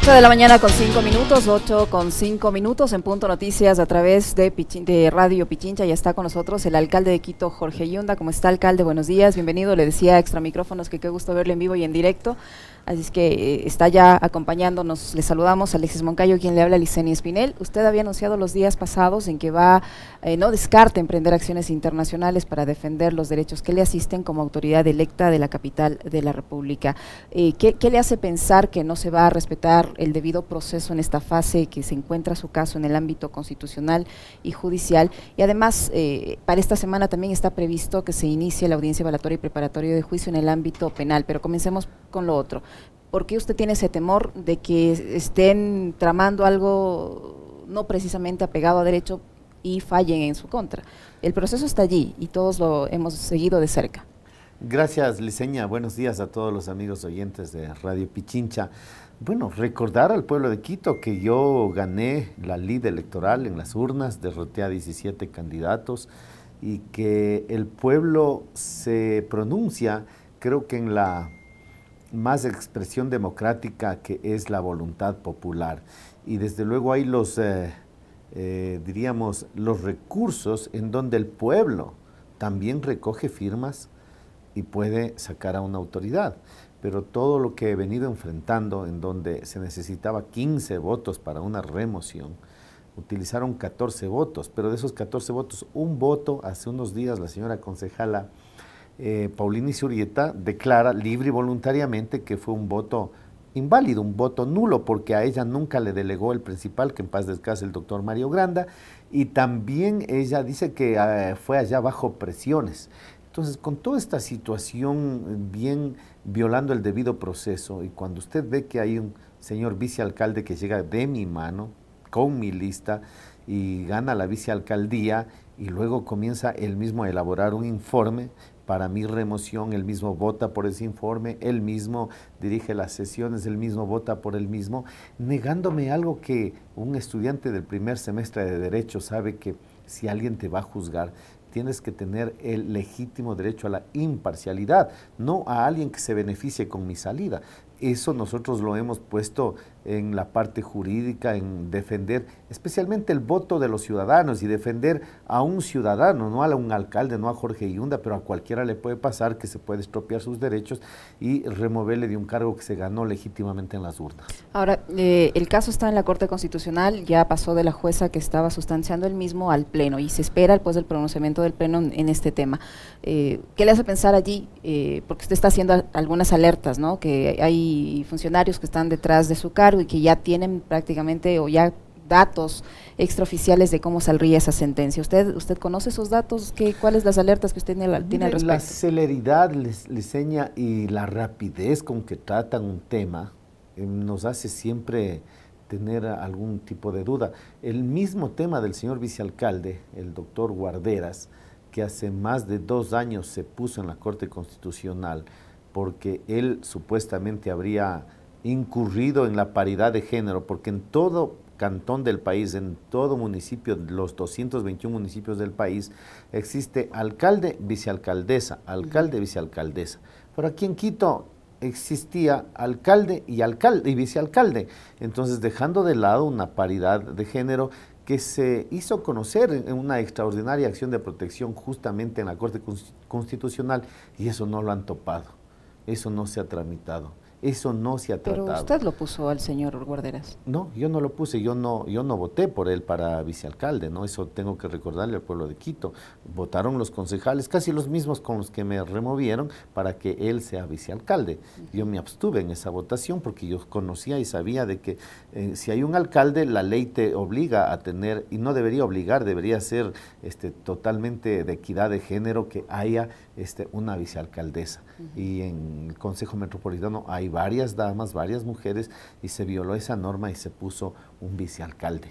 8 de la mañana con 5 minutos, 8 con 5 minutos en Punto Noticias a través de, de Radio Pichincha. Ya está con nosotros el alcalde de Quito, Jorge Yunda. ¿Cómo está, alcalde? Buenos días, bienvenido. Le decía a extra micrófonos que qué gusto verle en vivo y en directo. Así es que eh, está ya acompañándonos. Le saludamos a Alexis Moncayo, quien le habla a Licenia Espinel. Usted había anunciado los días pasados en que va, eh, no descarte emprender acciones internacionales para defender los derechos que le asisten como autoridad electa de la capital de la República. Eh, ¿qué, le hace pensar que no se va a respetar el debido proceso en esta fase que se encuentra su caso en el ámbito constitucional y judicial? Y además, para esta semana también está previsto que se inicie la audiencia evaluatoria y preparatoria de juicio en el ámbito penal. Pero comencemos con lo otro. ¿Por qué usted tiene ese temor de que estén tramando algo no precisamente apegado a derecho y fallen en su contra? El proceso está allí y todos lo hemos seguido de cerca. Gracias, Liceña. Buenos días a todos los amigos oyentes de Radio Pichincha. Bueno, recordar al pueblo de Quito que yo gané la lid electoral en las urnas, derroté a 17 candidatos y que el pueblo se pronuncia, creo que en la más expresión democrática que es la voluntad popular. Y desde luego hay los, eh, eh, diríamos, los recursos en donde el pueblo también recoge firmas y puede sacar a una autoridad. Pero todo lo que he venido enfrentando, en donde se necesitaba 15 votos para una remoción, utilizaron 14 votos, pero de esos 14 votos, un voto, hace unos días la señora concejala eh, Paulina declara libre y voluntariamente que fue un voto inválido, un voto nulo, porque a ella nunca le delegó el principal, que en paz descanse el doctor Mario Granda, y también ella dice que eh, fue allá bajo presiones. Entonces, con toda esta situación bien violando el debido proceso, y cuando usted ve que hay un señor vicealcalde que llega de mi mano, con mi lista, y gana la vicealcaldía, y luego comienza él mismo a elaborar un informe, para mi remoción, él mismo vota por ese informe, él mismo dirige las sesiones, él mismo vota por él mismo, negándome algo que un estudiante del primer semestre de Derecho sabe que si alguien te va a juzgar, tienes que tener el legítimo derecho a la imparcialidad, no a alguien que se beneficie con mi salida. Eso nosotros lo hemos puesto en la parte jurídica, en defender especialmente el voto de los ciudadanos y defender a un ciudadano, no a un alcalde, no a Jorge Yunda, pero a cualquiera le puede pasar que se puede expropiar sus derechos y removerle de un cargo que se ganó legítimamente en las urnas. Ahora, eh, el caso está en la Corte Constitucional, ya pasó de la jueza que estaba sustanciando el mismo al Pleno y se espera después del pronunciamiento del Pleno en, este tema. Eh, ¿Qué le hace pensar allí? Eh, porque usted está haciendo algunas alertas, ¿no? Que hay funcionarios que están detrás de su cargo y que ya tienen prácticamente o ya datos extraoficiales de cómo saldría esa sentencia. ¿Usted usted conoce esos datos? ¿Qué, ¿Cuáles las alertas que usted tiene, tiene al respecto? La celeridad, les, enseña y la rapidez con que tratan un tema eh, nos hace siempre tener algún tipo de duda. El mismo tema del señor vicealcalde, el doctor Guarderas, que hace más de dos años se puso en la Corte Constitucional porque él supuestamente habría incurrido en la paridad de género, porque en todo cantón del país, en todo municipio, los 221 municipios del país, existe alcalde, vicealcaldesa, alcalde, vicealcaldesa. Pero aquí en Quito existía alcalde y alcalde y vicealcalde. Entonces, dejando de lado una paridad de género que se hizo conocer en una extraordinaria acción de protección justamente en la Corte Constitucional y eso no lo han topado, eso no se ha tramitado. Eso no se ha tratado. Pero usted lo puso al señor Guarderas. No, yo no lo puse, yo no, yo no voté por él para vicealcalde, ¿no? Eso tengo que recordarle al pueblo de Quito. Votaron los concejales, casi los mismos con los que me removieron, para que él sea vicealcalde. Yo me abstuve en esa votación porque yo conocía y sabía de que eh, si hay un alcalde, la ley te obliga a tener, y no debería obligar, debería ser este, totalmente de equidad de género que haya este, una vicealcaldesa. Y en el Consejo Metropolitano hay varias damas, varias mujeres, y se violó esa norma y se puso un vicealcalde.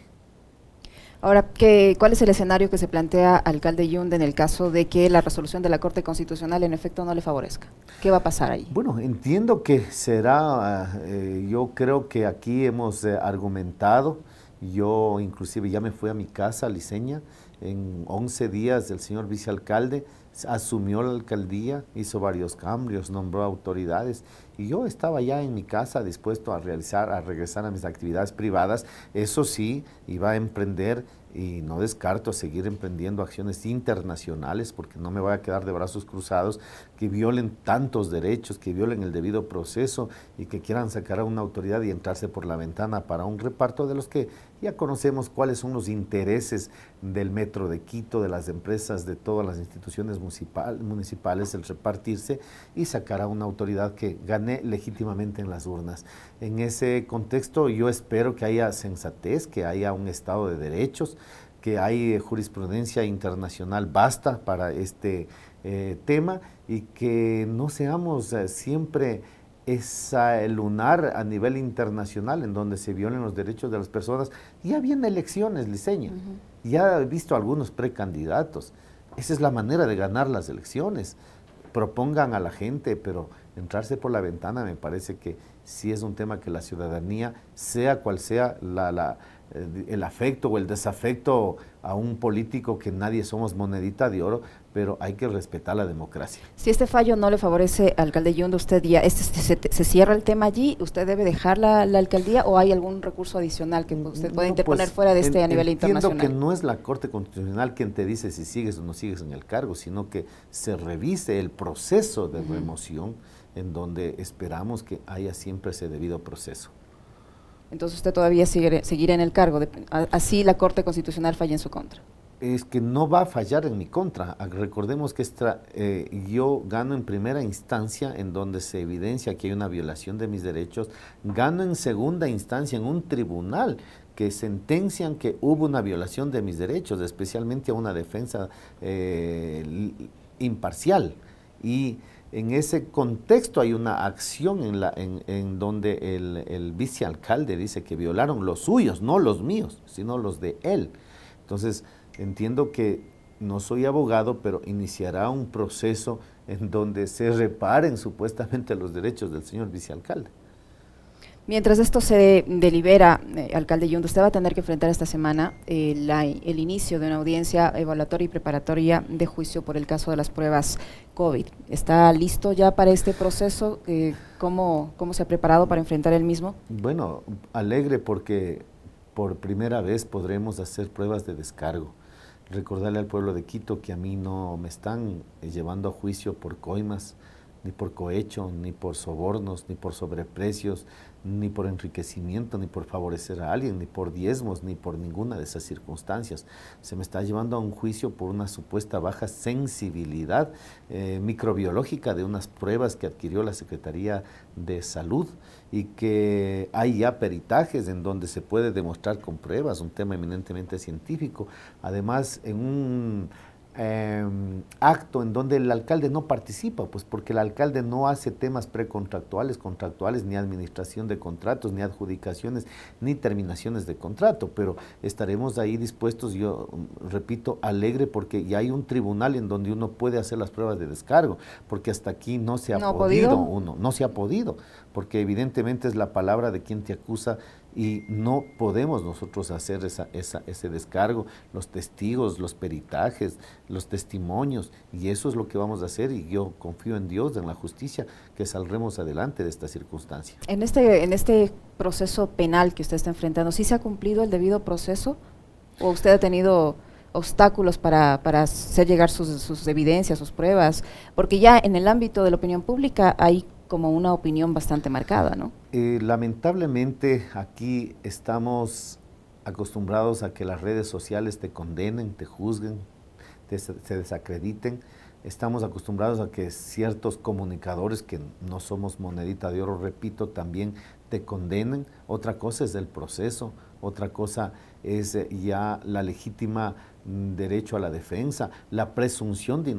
Ahora, ¿qué, ¿cuál es el escenario que se plantea alcalde Yunde en el caso de que la resolución de la Corte Constitucional en efecto no le favorezca? ¿Qué va a pasar ahí? Bueno, entiendo que será, eh, yo creo que aquí hemos eh, argumentado, yo inclusive ya me fui a mi casa, Liceña, en 11 días el señor vicealcalde asumió la alcaldía, hizo varios cambios, nombró autoridades y yo estaba ya en mi casa dispuesto a realizar, a regresar a mis actividades privadas. Eso sí, iba a emprender y no descarto seguir emprendiendo acciones internacionales porque no me voy a quedar de brazos cruzados que violen tantos derechos, que violen el debido proceso y que quieran sacar a una autoridad y entrarse por la ventana para un reparto de los que ya conocemos cuáles son los intereses del Metro de Quito, de las empresas, de todas las instituciones municipal, municipales, el repartirse y sacar a una autoridad que gane legítimamente en las urnas. En ese contexto yo espero que haya sensatez, que haya un Estado de derechos, que hay jurisprudencia internacional basta para este eh, tema y que no seamos eh, siempre esa lunar a nivel internacional en donde se violen los derechos de las personas. Ya vienen elecciones, Liceña. Ya he visto algunos precandidatos. Esa es la manera de ganar las elecciones. Propongan a la gente, pero entrarse por la ventana me parece que sí es un tema que la ciudadanía, sea cual sea la, la eh, el afecto o el desafecto a un político que nadie somos monedita de oro, pero hay que respetar la democracia. Si este fallo no le favorece al alcalde Yunda, usted ya, este, se, cierra el tema allí, ¿usted debe dejar la, alcaldía o hay algún recurso adicional que usted puede interponer pues, fuera de este a nivel internacional? Entiendo que no es la Corte Constitucional quien te dice si sigues o no sigues en el cargo, sino que se revise el proceso de remoción en donde esperamos que haya siempre ese debido proceso. Entonces usted todavía seguirá en el cargo, así la Corte Constitucional falla en su contra. Es que no va a fallar en mi contra. Ah, recordemos que eh, yo gano en primera instancia en donde se evidencia que hay una violación de mis derechos, gano en segunda instancia en un tribunal que sentencian que hubo una violación de mis derechos, especialmente a una defensa eh, imparcial. Y en ese contexto hay una acción en, la, en, donde el, vicealcalde dice que violaron los suyos, no los míos, sino los de él. Entonces, entiendo que no soy abogado, pero iniciará un proceso en donde se reparen supuestamente los derechos del señor vicealcalde. Mientras esto se delibera, eh, alcalde Yundo, usted va a tener que enfrentar esta semana eh, el inicio de una audiencia evaluatoria y preparatoria de juicio por el caso de las pruebas COVID. ¿Está listo ya para este proceso? Eh, ¿cómo, ¿Cómo se ha preparado para enfrentar el mismo? Bueno, alegre porque por primera vez podremos hacer pruebas de descargo. Recordarle al pueblo de Quito que a mí no me están llevando a juicio por coimas, ni por cohecho, ni por sobornos, ni por sobreprecios, ni por enriquecimiento, ni por favorecer a alguien, ni por diezmos, ni por ninguna de esas circunstancias. Se me está llevando a un juicio por una supuesta baja sensibilidad eh, microbiológica de unas pruebas que adquirió la Secretaría de Salud y que hay ya peritajes en donde se puede demostrar con pruebas, un tema eminentemente científico. Además, en un Em, acto en donde el alcalde no participa, pues porque el alcalde no hace temas precontractuales, contractuales, ni administración de contratos, ni adjudicaciones, ni terminaciones de contrato, pero estaremos ahí dispuestos, yo repito, alegre porque ya hay un tribunal en donde uno puede hacer las pruebas de descargo, porque hasta aquí no se ha podido. uno, no se ha podido, porque evidentemente es la palabra de quien te acusa y no podemos nosotros hacer esa, ese descargo, los testigos, los peritajes, los testimonios, y eso es lo que vamos a hacer y yo confío en Dios, en la justicia, que saldremos adelante de esta circunstancia. En este, en este proceso penal que usted está enfrentando, ¿sí se ha cumplido el debido proceso o usted ha tenido obstáculos para, para hacer llegar sus, sus evidencias, sus pruebas? Porque ya en el ámbito de la opinión pública hay como una opinión bastante marcada, ¿no? Eh, lamentablemente aquí estamos acostumbrados a que las redes sociales te condenen, te juzguen, te, se desacrediten. Estamos acostumbrados a que ciertos comunicadores que no somos monedita de oro, repito, también te condenen. Otra cosa es el proceso, otra cosa es eh, ya la legítima mm, derecho a la defensa, la presunción de,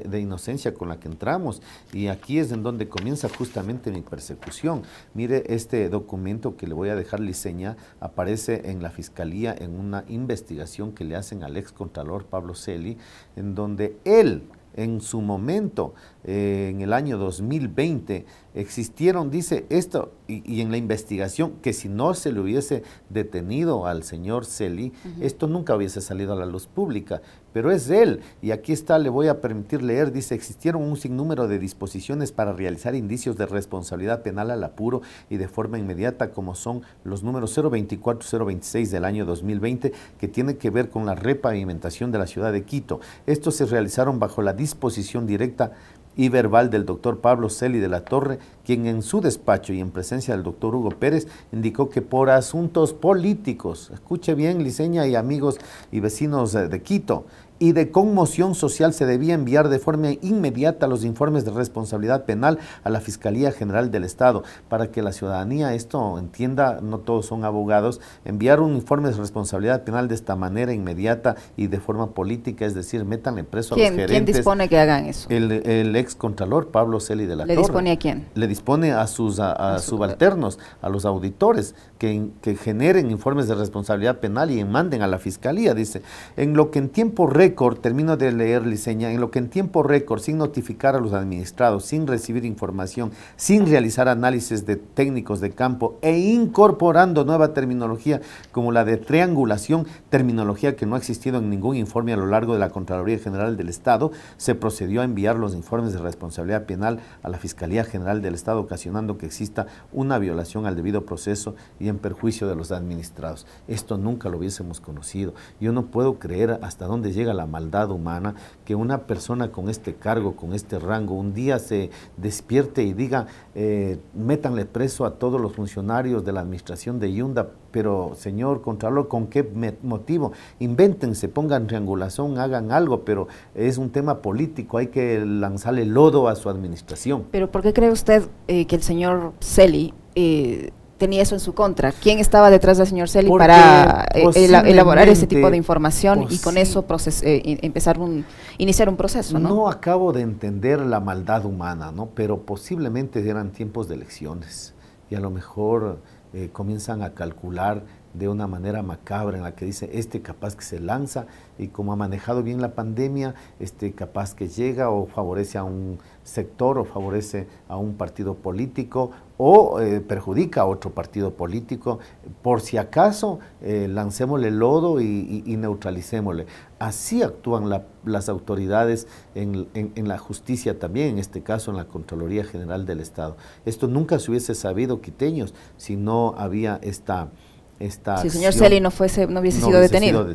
de, inocencia con la que entramos. Y aquí es en donde comienza justamente mi persecución. Mire, este documento que le voy a dejar liceña aparece en la Fiscalía en una investigación que le hacen al ex contralor Pablo Celi, en donde él en su momento, eh, en el año 2020, existieron, dice, esto y, en la investigación, que si no se le hubiese detenido al señor Celi, esto nunca hubiese salido a la luz pública, pero es él, y aquí está, le voy a permitir leer, dice, existieron un sinnúmero de disposiciones para realizar indicios de responsabilidad penal al apuro y de forma inmediata, como son los números 024-026 del año 2020, que tiene que ver con la repavimentación de la ciudad de Quito. Estos se realizaron bajo la disposición directa y verbal del doctor Pablo Celi de la Torre, quien en su despacho y en presencia del doctor Hugo Pérez indicó que por asuntos políticos, escuche bien, Liceña y amigos y vecinos de Quito, y de conmoción social se debía enviar de forma inmediata los informes de responsabilidad penal a la Fiscalía General del Estado para que la ciudadanía esto entienda, no todos son abogados, enviar un informe de responsabilidad penal de esta manera inmediata y de forma política, es decir, métanle preso a los gerentes. ¿Quién dispone que hagan eso? El, ex contralor Pablo Celi de la ¿Le dispone a quién? Le dispone a sus a, subalternos, a los auditores que, que generen informes de responsabilidad penal y manden a la Fiscalía, dice, en lo que en tiempo récord termino de leer Liceña, en lo que en tiempo récord, sin notificar a los administrados, sin recibir información, sin realizar análisis de técnicos de campo e incorporando nueva terminología como la de triangulación, terminología que no ha existido en ningún informe a lo largo de la Contraloría General del Estado, se procedió a enviar los informes de responsabilidad penal a la Fiscalía General del Estado, ocasionando que exista una violación al debido proceso y en perjuicio de los administrados. Esto nunca lo hubiésemos conocido. Yo no puedo creer hasta dónde llega la maldad humana, que una persona con este cargo, con este rango, un día se despierte y diga, eh, métanle preso a todos los funcionarios de la administración de Yunda, pero señor Contralor, ¿con qué motivo? Invéntense, pongan triangulación, hagan algo, pero es un tema político, hay que lanzarle lodo a su administración. Pero ¿por qué cree usted eh, que el señor Celi eh, tenía eso en su contra. ¿Quién estaba detrás del señor Celi para eh, elaborar ese tipo de información y con eso eh, empezar un, iniciar un proceso? ¿no? no acabo de entender la maldad humana, ¿no? pero posiblemente eran tiempos de elecciones y a lo mejor eh, comienzan a calcular de una manera macabra en la que dice, este capaz que se lanza y como ha manejado bien la pandemia, este capaz que llega o favorece a un sector o favorece a un partido político o eh, perjudica a otro partido político, por si acaso eh, lancémosle lodo y, neutralicémosle. Así actúan las autoridades en, en, la justicia también, en este caso en la Contraloría General del Estado. Esto nunca se hubiese sabido, quiteños, si no había esta si el señor Celi no, fuese, no hubiese sido, detenido.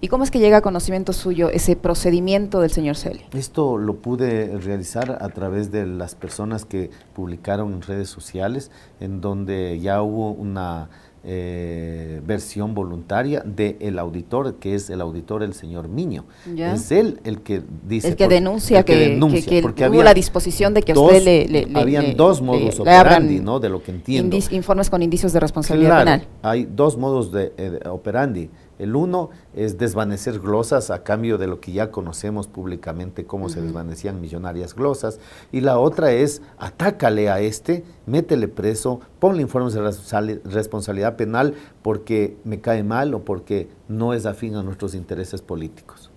¿Y cómo es que llega a conocimiento suyo ese procedimiento del señor Celi? Esto lo pude realizar a través de las personas que publicaron en redes sociales, en donde ya hubo una eh, versión voluntaria del auditor, que es el auditor el señor Miño. Es él el que dice... El que denuncia que, porque hubo la disposición de que usted le, Habían dos modos operandi, ¿no? De lo que entiendo. informes con indicios de responsabilidad penal. hay dos modos de eh, operandi. El uno es desvanecer glosas a cambio de lo que ya conocemos públicamente, cómo se desvanecían millonarias glosas. Y la otra es atácale a este, métele preso, ponle informes de responsabilidad penal porque me cae mal o porque no es afín a nuestros intereses políticos.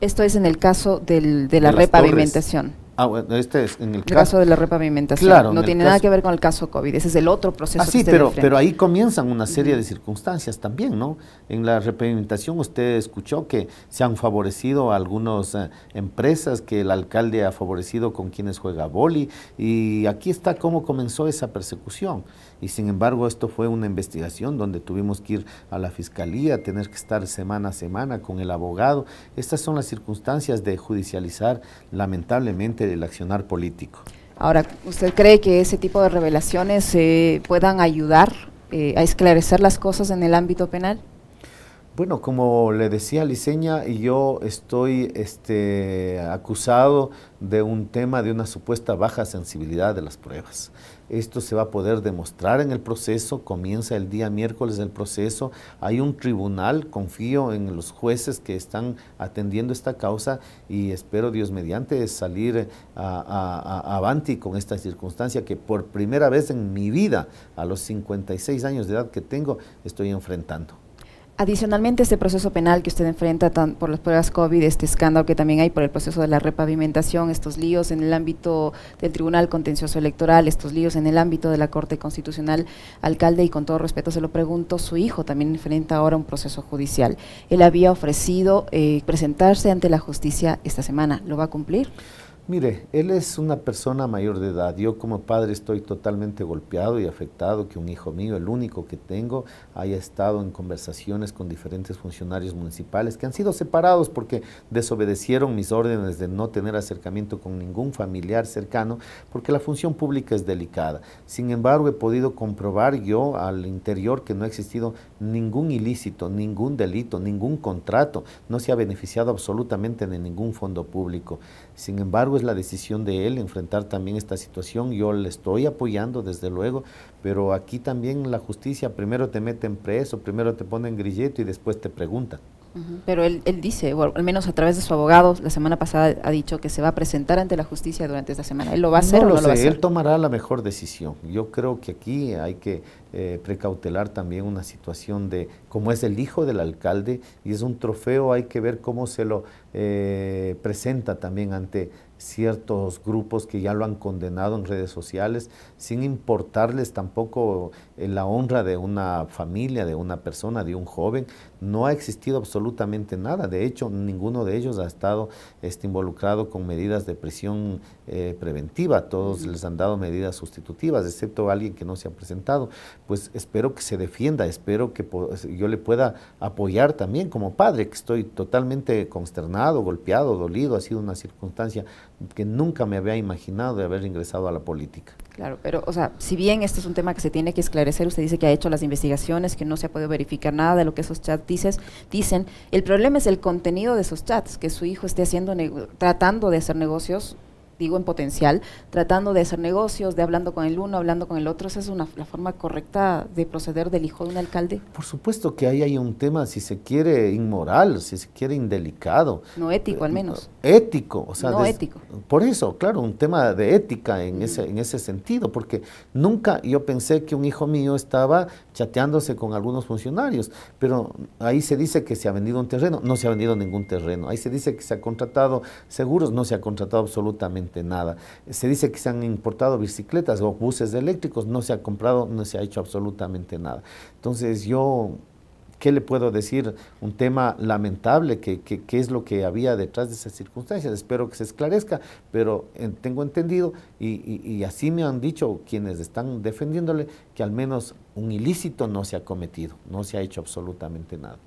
Esto es en el caso del, de la repavimentación. Ah, bueno, este es en el, caso, de la repavimentación. Claro, no tiene nada que ver con el caso COVID, ese es el otro proceso. Ah, sí, pero, pero ahí comienzan una serie de circunstancias también, ¿no? En la repavimentación usted escuchó que se han favorecido algunas eh, empresas, que el alcalde ha favorecido con quienes juega boli, y aquí está cómo comenzó esa persecución. Y sin embargo, esto fue una investigación donde tuvimos que ir a la fiscalía, tener que estar semana a semana con el abogado. Estas son las circunstancias de judicializar lamentablemente del accionar político. Ahora, ¿usted cree que ese tipo de revelaciones eh, puedan ayudar eh, a esclarecer las cosas en el ámbito penal? Bueno, como le decía Liceña, yo estoy este, acusado de un tema de una supuesta baja sensibilidad de las pruebas. Esto se va a poder demostrar en el proceso, comienza el día miércoles del proceso, hay un tribunal, confío en los jueces que están atendiendo esta causa y espero Dios mediante salir a, avanti con esta circunstancia que por primera vez en mi vida, a los 56 años de edad que tengo, estoy enfrentando. Adicionalmente, este proceso penal que usted enfrenta por las pruebas COVID, este escándalo que también hay por el proceso de la repavimentación, estos líos en el ámbito del Tribunal Contencioso Electoral, estos líos en el ámbito de la Corte Constitucional, alcalde, y con todo respeto se lo pregunto, su hijo también enfrenta ahora un proceso judicial. Él había ofrecido eh, presentarse ante la justicia esta semana. ¿Lo va a cumplir? Mire, él es una persona mayor de edad. Yo como padre estoy totalmente golpeado y afectado que un hijo mío, el único que tengo, haya estado en conversaciones con diferentes funcionarios municipales que han sido separados porque desobedecieron mis órdenes de no tener acercamiento con ningún familiar cercano, porque la función pública es delicada. Sin embargo, he podido comprobar yo al interior que no ha existido ningún ilícito, ningún delito, ningún contrato, no se ha beneficiado absolutamente de ningún fondo público. Sin embargo, es la decisión de él enfrentar también esta situación. Yo le estoy apoyando, desde luego, pero aquí también la justicia primero te mete en preso, primero te pone en grilleto y después te pregunta. Pero él, él dice, o al menos a través de su abogado, la semana pasada ha dicho que se va a presentar ante la justicia durante esta semana. ¿Él lo va a hacer no o no lo va a hacer? Él tomará la mejor decisión. Yo creo que aquí hay que eh, precautelar también una situación de, como es el hijo del alcalde y es un trofeo, hay que ver cómo se lo eh, presenta también ante ciertos grupos que ya lo han condenado en redes sociales, sin importarles tampoco eh, la honra de una familia, de una persona, de un joven. No ha existido absolutamente nada. De hecho, ninguno de ellos ha estado este, involucrado con medidas de prisión eh, preventiva. Todos les han dado medidas sustitutivas, excepto alguien que no se ha presentado. Pues espero que se defienda, espero que yo le pueda apoyar también como padre, que estoy totalmente consternado, golpeado, dolido. Ha sido una circunstancia que nunca me había imaginado de haber ingresado a la política. Claro, pero, o sea, si bien este es un tema que se tiene que esclarecer, usted dice que ha hecho las investigaciones, que no se ha podido verificar nada de lo que esos chats dicen, el problema es el contenido de esos chats, que su hijo esté haciendo, tratando de hacer negocios digo en potencial, tratando de hacer negocios, de hablando con el uno, hablando con el otro. ¿Esa es una, la forma correcta de proceder del hijo de un alcalde? Por supuesto que ahí hay un tema, si se quiere, inmoral, si se quiere, indelicado. No ético, al menos. Ético, o sea. No ético. Por eso, claro, un tema de ética en, ese, en ese sentido, porque nunca yo pensé que un hijo mío estaba chateándose con algunos funcionarios, pero ahí se dice que se ha vendido un terreno, no se ha vendido ningún terreno. Ahí se dice que se ha contratado seguros, no se ha contratado absolutamente nada. Se dice que se han importado bicicletas o buses eléctricos, no se ha comprado, no se ha hecho absolutamente nada. Entonces yo ¿qué le puedo decir? Un tema lamentable, que, es lo que había detrás de esas circunstancias. Espero que se esclarezca, pero tengo entendido, y, así me han dicho quienes están defendiéndole, que al menos un ilícito no se ha cometido, no se ha hecho absolutamente nada.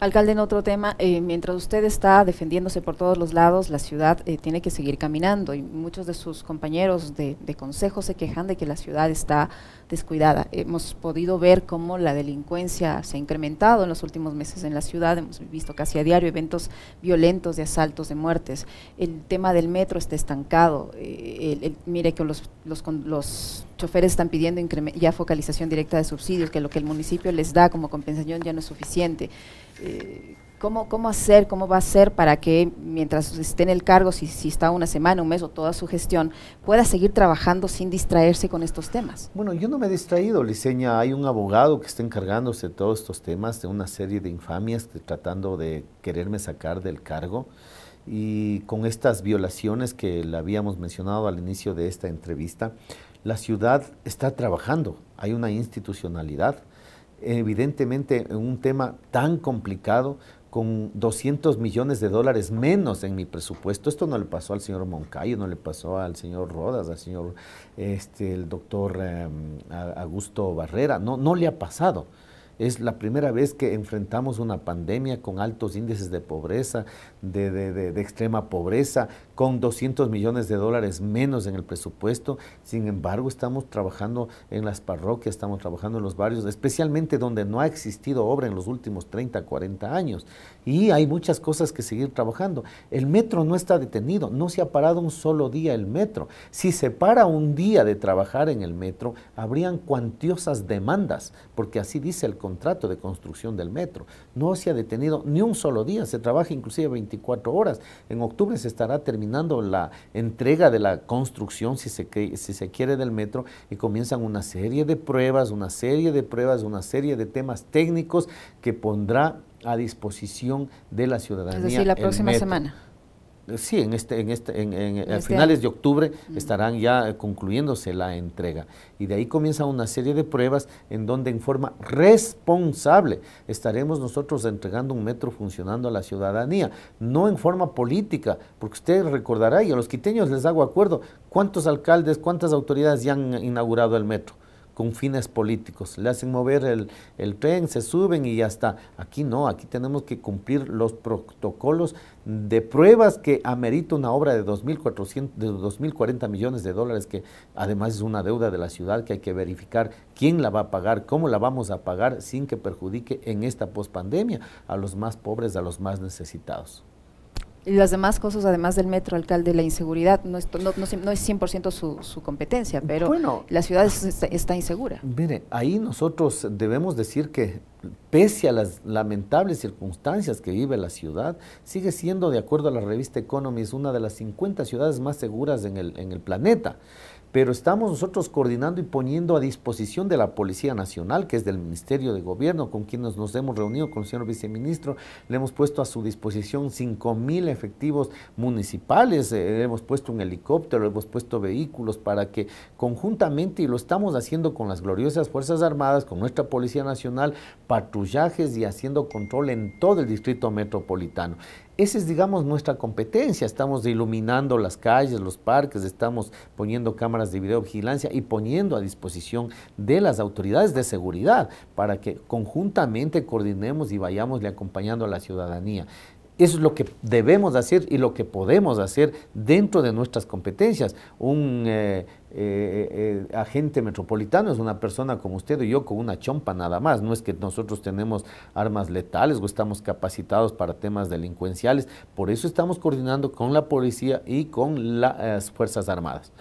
Alcalde, en otro tema, eh, mientras usted está defendiéndose por todos los lados, la ciudad eh, tiene que seguir caminando y muchos de sus compañeros de, consejo se quejan de que la ciudad está descuidada. Hemos podido ver cómo la delincuencia se ha incrementado en los últimos meses en la ciudad, hemos visto casi a diario eventos violentos de asaltos, de muertes. El tema del metro está estancado. Eh, mire que los, los, los choferes están pidiendo ya focalización directa de subsidios, que lo que el municipio les da como compensación ya no es suficiente. Eh, ¿cómo, ¿Cómo hacer, cómo va a ser para que mientras esté en el cargo, si, si está una semana, un mes o toda su gestión, pueda seguir trabajando sin distraerse con estos temas? Bueno, yo no me he distraído, Liceña. Hay un abogado que está encargándose de todos estos temas, de una serie de infamias, tratando de quererme sacar del cargo y con estas violaciones que le habíamos mencionado al inicio de esta entrevista, la ciudad está trabajando, hay una institucionalidad. Evidentemente, en un tema tan complicado, con 200 millones de dólares menos en mi presupuesto. Esto no le pasó al señor Moncayo, no le pasó al señor Rodas, al señor, este, el doctor em, Augusto Barrera, no, no le ha pasado. Es la primera vez que enfrentamos una pandemia con altos índices de pobreza, de, de, extrema pobreza, con 200 millones de dólares menos en el presupuesto. Sin embargo, estamos trabajando en las parroquias, estamos trabajando en los barrios, especialmente donde no ha existido obra en los últimos 30, 40 años. Y hay muchas cosas que seguir trabajando. El metro no está detenido, no se ha parado un solo día el metro. Si se para un día de trabajar en el metro, habrían cuantiosas demandas, porque así dice el contrato de construcción del metro. No se ha detenido ni un solo día, se trabaja inclusive 24 horas. En octubre se estará terminando terminando la entrega de la construcción, si se, si se quiere, del metro y comienzan una serie de pruebas, una serie de pruebas, una serie de temas técnicos que pondrá a disposición de la ciudadanía. Es decir, la próxima semana. Sí, en este, en este, en, este finales de octubre estarán ya concluyéndose la entrega. Y de ahí comienza una serie de pruebas en donde en forma responsable estaremos nosotros entregando un metro funcionando a la ciudadanía, no en forma política, porque usted recordará, y a los quiteños les hago acuerdo, ¿cuántos alcaldes, cuántas autoridades ya han inaugurado el metro? Con fines políticos. Le hacen mover el, tren, se suben y ya está. Aquí no, aquí tenemos que cumplir los protocolos de pruebas que amerita una obra de 2.400, de 2.040 millones de dólares, que además es una deuda de la ciudad que hay que verificar quién la va a pagar, cómo la vamos a pagar sin que perjudique en esta pospandemia a los más pobres, a los más necesitados. Y las demás cosas, además del metro, alcalde, la inseguridad, no es, no, no, es 100% su, su competencia, pero la ciudad está, insegura. Mire, ahí nosotros debemos decir que pese a las lamentables circunstancias que vive la ciudad, sigue siendo, de acuerdo a la revista Economist, una de las 50 ciudades más seguras en el, en el planeta pero estamos nosotros coordinando y poniendo a disposición de la Policía Nacional, que es del Ministerio de Gobierno, con quienes nos hemos reunido con el señor viceministro, le hemos puesto a su disposición 5 mil efectivos municipales, eh, le hemos puesto un helicóptero, le hemos puesto vehículos para que conjuntamente, y lo estamos haciendo con las gloriosas Fuerzas Armadas, con nuestra Policía Nacional, patrullajes y haciendo control en todo el distrito metropolitano. Esa es, digamos, nuestra competencia. Estamos iluminando las calles, los parques, estamos poniendo cámaras de videovigilancia y poniendo a disposición de las autoridades de seguridad para que conjuntamente coordinemos y vayamos acompañando a la ciudadanía. Eso es lo que debemos hacer y lo que podemos hacer dentro de nuestras competencias. Un eh, eh, eh, agente metropolitano es una persona como usted y yo con una chompa nada más. No es que nosotros tenemos armas letales o estamos capacitados para temas delincuenciales. Por eso estamos coordinando con la policía y con las Fuerzas Armadas.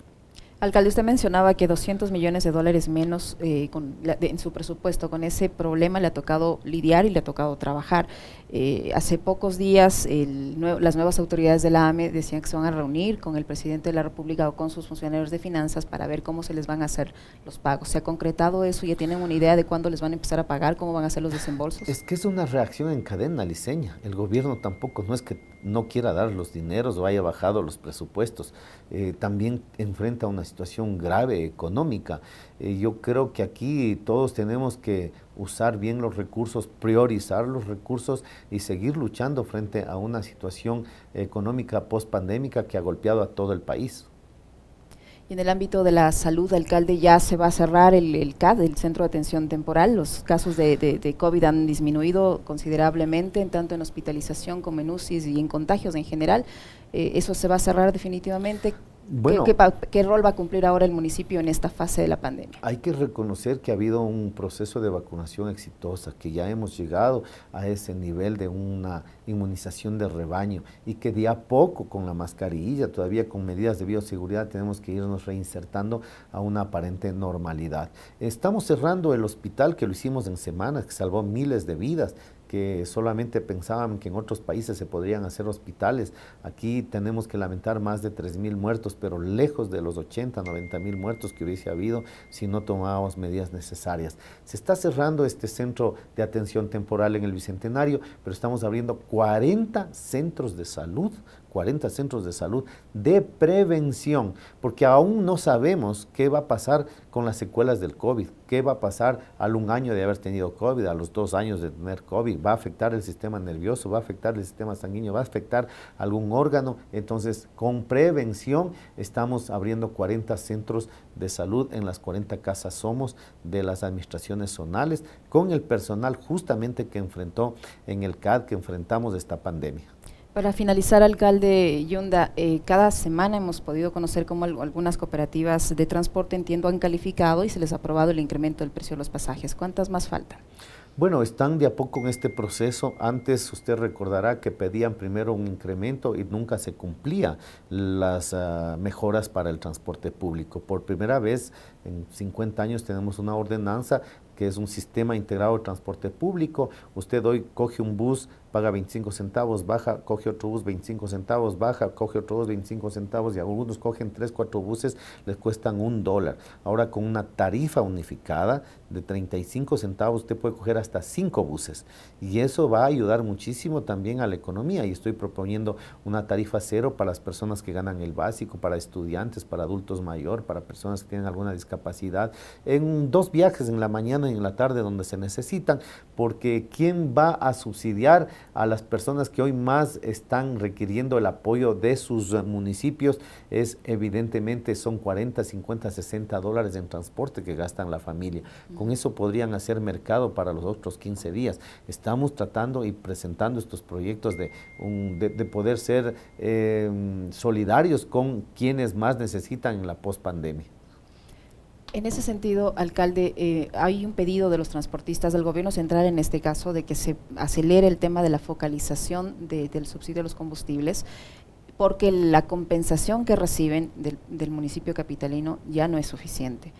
Alcalde, usted mencionaba que 200 millones de dólares menos eh, en su presupuesto. Con ese problema le ha tocado lidiar y le ha tocado trabajar. Eh, hace pocos días las nuevas autoridades de la AME decían que se van a reunir con el presidente de la República o con sus funcionarios de finanzas para ver cómo se les van a hacer los pagos. ¿Se ha concretado eso? ¿Ya tienen una idea de cuándo les van a empezar a pagar? ¿Cómo van a ser los desembolsos? Es que es una reacción en cadena, Liceña. El gobierno tampoco no es que no quiera dar los dineros o haya bajado los presupuestos. Eh, también enfrenta una situación grave económica. Eh, yo creo que aquí todos tenemos que usar bien los recursos, priorizar los recursos y seguir luchando frente a una situación económica post-pandémica que ha golpeado a todo el país. Y en el ámbito de la salud, alcalde, ya se va a cerrar el, CAD, el Centro de Atención Temporal. Los casos de, COVID han disminuido considerablemente, tanto en hospitalización como en UCI y en contagios en general. Eh, ¿Eso se va a cerrar definitivamente? ¿Qué, rol va a cumplir ahora el municipio en esta fase de la pandemia? Hay que reconocer que ha habido un proceso de vacunación exitosa, que ya hemos llegado a ese nivel de una inmunización de rebaño y que de a poco con la mascarilla, todavía con medidas de bioseguridad, tenemos que irnos reinsertando a una aparente normalidad. Estamos cerrando el hospital que lo hicimos en semanas, que salvó miles de vidas que solamente pensaban que en otros países se podrían hacer hospitales. Aquí tenemos que lamentar más de 3.000 muertos, pero lejos de los 80, 90 mil muertos que hubiese habido si no tomábamos medidas necesarias. Se está cerrando este centro de atención temporal en el Bicentenario, pero estamos abriendo 40 centros de salud 40 centros de salud de prevención, porque aún no sabemos qué va a pasar con las secuelas del COVID, qué va a pasar al un año de haber tenido COVID, a los dos años de tener COVID, va a afectar el sistema nervioso, va a afectar el sistema sanguíneo, va a afectar algún órgano. Entonces, con prevención estamos abriendo 40 centros de salud en las 40 casas Somos de las administraciones zonales, con el personal justamente que enfrentó en el CAD, que enfrentamos esta pandemia. Para finalizar, alcalde Yunda, eh, cada semana hemos podido conocer cómo algunas cooperativas de transporte, entiendo, han calificado y se les ha aprobado el incremento del precio de los pasajes. ¿Cuántas más faltan? Bueno, están de a poco en este proceso. Antes usted recordará que pedían primero un incremento y nunca se cumplía las uh, mejoras para el transporte público. Por primera vez en 50 años tenemos una ordenanza que es un sistema integrado de transporte público. Usted hoy coge un bus paga 25 centavos, baja, coge otro bus 25 centavos, baja, coge otro bus 25 centavos y algunos cogen 3, 4 buses, les cuestan un dólar. Ahora con una tarifa unificada de 35 centavos usted puede coger hasta 5 buses y eso va a ayudar muchísimo también a la economía y estoy proponiendo una tarifa cero para las personas que ganan el básico, para estudiantes, para adultos mayor, para personas que tienen alguna discapacidad, en dos viajes en la mañana y en la tarde donde se necesitan, porque ¿quién va a subsidiar a las personas que hoy más están requiriendo el apoyo de sus municipios es evidentemente son 40, 50, 60 dólares en transporte que gastan la familia. Con eso podrían hacer mercado para los otros 15 días. Estamos tratando y presentando estos proyectos de, de, poder ser eh, solidarios con quienes más necesitan en la pospandemia. En ese sentido, alcalde, eh, hay un pedido de los transportistas del gobierno central en este caso de que se acelere el tema de la focalización del subsidio de los combustibles porque la compensación que reciben del, del municipio capitalino ya no es suficiente.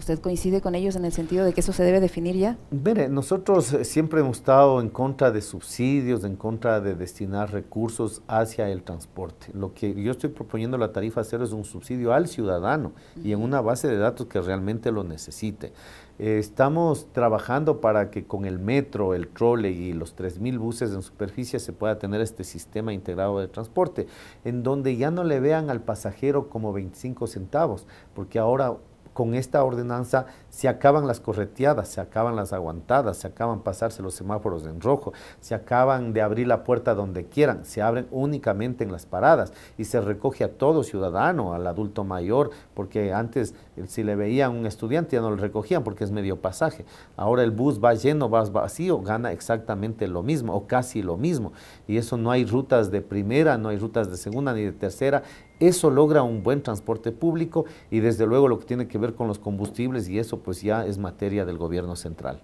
¿Usted coincide con ellos en el sentido de que eso se debe definir ya? Mire, nosotros eh, siempre hemos estado en contra de subsidios, en contra de destinar recursos hacia el transporte. Lo que yo estoy proponiendo la tarifa cero es un subsidio al ciudadano y en una base de datos que realmente lo necesite. Eh, estamos trabajando para que con el metro, el trole y los 3.000 buses en superficie se pueda tener este sistema integrado de transporte, en donde ya no le vean al pasajero como 25 centavos, porque ahora con esta ordenanza se acaban las correteadas, se acaban las aguantadas, se acaban pasarse los semáforos en rojo, se acaban de abrir la puerta donde quieran, se abren únicamente en las paradas y se recoge a todo ciudadano, al adulto mayor, porque antes eh, si le veían un estudiante ya no lo recogían porque es medio pasaje. Ahora el bus va lleno, va vacío, gana exactamente lo mismo o casi lo mismo. Y eso no hay rutas de primera, no hay rutas de segunda ni de tercera eso logra un buen transporte público y desde luego lo que tiene que ver con los combustibles y eso pues ya es materia del gobierno central.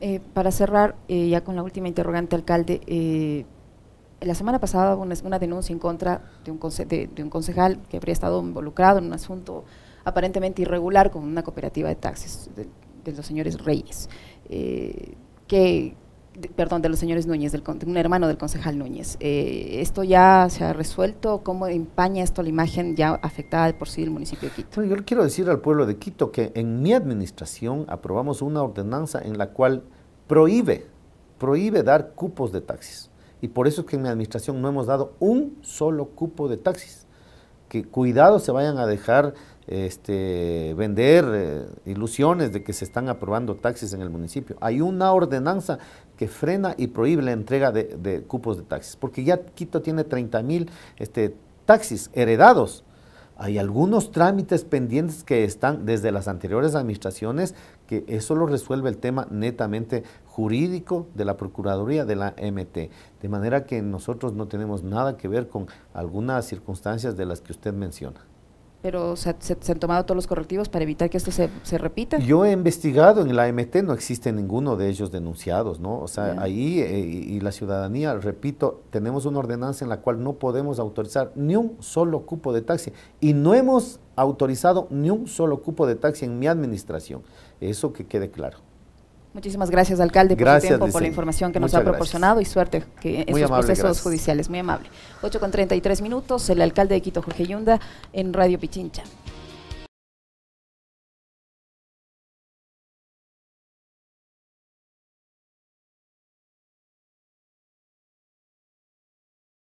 Eh, para cerrar, eh, ya con la última interrogante, alcalde, eh, la semana pasada hubo una, denuncia en contra de un, concejal que habría estado involucrado en un asunto aparentemente irregular con una cooperativa de taxis de, de los señores Reyes, que perdón, de los señores Núñez, del, de un hermano del concejal Núñez. Eh, ¿Esto ya se ha resuelto? ¿Cómo empaña esto la imagen ya afectada de por sí del municipio de Quito? yo le quiero decir al pueblo de Quito que en mi administración aprobamos una ordenanza en la cual prohíbe, prohíbe dar cupos de taxis. Y por eso es que en mi administración no hemos dado un solo cupo de taxis. Que cuidado se vayan a dejar este, vender eh, ilusiones de que se están aprobando taxis en el municipio. Hay una ordenanza que frena y prohíbe la entrega de, cupos de taxis, porque ya Quito tiene 30 mil este, taxis heredados. Hay algunos trámites pendientes que están desde las anteriores administraciones, que eso lo resuelve el tema netamente jurídico de la Procuraduría de la MT. De manera que nosotros no tenemos nada que ver con algunas circunstancias de las que usted menciona pero se, han tomado todos los correctivos para evitar que esto se, repita. Yo he investigado en la AMT, no existe ninguno de ellos denunciados, ¿no? O sea, ahí eh, y la ciudadanía, repito, tenemos una ordenanza en la cual no podemos autorizar ni un solo cupo de taxi y no hemos autorizado ni un solo cupo de taxi en mi administración. Eso que quede claro. Muchísimas gracias, alcalde, por su tiempo, por la información que nos ha proporcionado y suerte que en sus procesos judiciales. Muy amable. 8 con 33 minutos, el alcalde de Quito, Jorge Yunda, en Radio Pichincha.